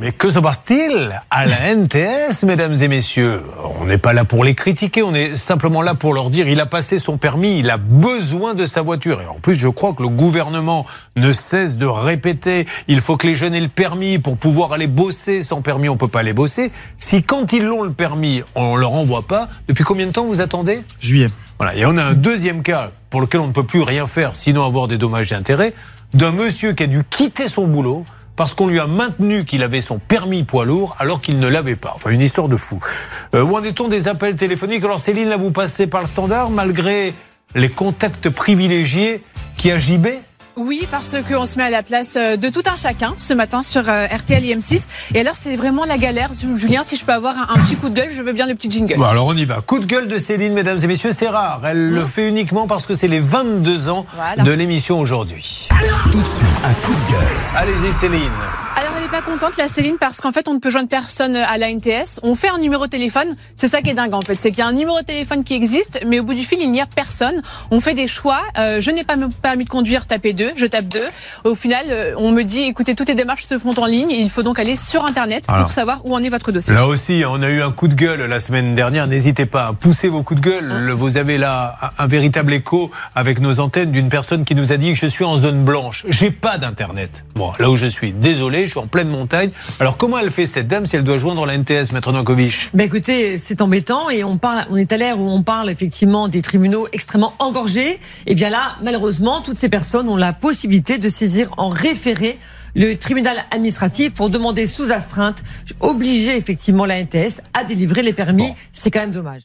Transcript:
Mais que se passe-t-il à la NTS, mesdames et messieurs? On n'est pas là pour les critiquer, on est simplement là pour leur dire il a passé son permis, il a besoin de sa voiture. Et en plus, je crois que le gouvernement ne cesse de répéter il faut que les jeunes aient le permis pour pouvoir aller bosser. Sans permis, on ne peut pas aller bosser. Si quand ils l'ont le permis, on ne leur envoie pas, depuis combien de temps vous attendez? Juillet. Voilà. Et on a un deuxième cas pour lequel on ne peut plus rien faire, sinon avoir des dommages d'intérêt, d'un monsieur qui a dû quitter son boulot parce qu'on lui a maintenu qu'il avait son permis poids lourd alors qu'il ne l'avait pas. Enfin, une histoire de fou. Euh, où en est-on des appels téléphoniques Alors Céline, là, vous passez par le standard malgré les contacts privilégiés qui a JB oui, parce qu'on se met à la place euh, de tout un chacun ce matin sur euh, RTL IM6. Et alors, c'est vraiment la galère. Julien, si je peux avoir un, petit coup de gueule, je veux bien le petit jingle. Bon, alors, on y va. Coup de gueule de Céline, mesdames et messieurs, c'est rare. Elle le fait uniquement parce que c'est les 22 ans de l'émission aujourd'hui. Tout de suite, un coup de gueule. Allez-y, Céline. Alors, elle n'est pas contente, la Céline, parce qu'en fait, on ne peut joindre personne à la NTS. On fait un numéro de téléphone. C'est ça qui est dingue, en fait. C'est qu'il y a un numéro de téléphone qui existe, mais au bout du fil, il n'y a personne. On fait des choix. Euh, je n'ai pas permis de conduire, taper 2. Je tape 2. Au final, euh, on me dit, écoutez, toutes les démarches se font en ligne. Et il faut donc aller sur Internet pour savoir où en est votre dossier. Là aussi, on a eu un coup de gueule la semaine dernière. N'hésitez pas à pousser vos coups de gueule. Hein vous avez là un véritable écho avec nos antennes d'une personne qui nous a dit que je suis en zone blanche. J'ai pas d'Internet. Bon, là où je suis, désolé, je suis en pleine montagne. Alors comment elle fait cette dame si elle doit joindre la NTS, Maître Nankovic ben Écoutez, c'est embêtant et on, parle, on est à l'ère où on parle effectivement des tribunaux extrêmement engorgés. Et eh bien là, malheureusement, toutes ces personnes ont la possibilité de saisir en référé le tribunal administratif pour demander sous astreinte, obliger effectivement la NTS à délivrer les permis. C'est quand même dommage.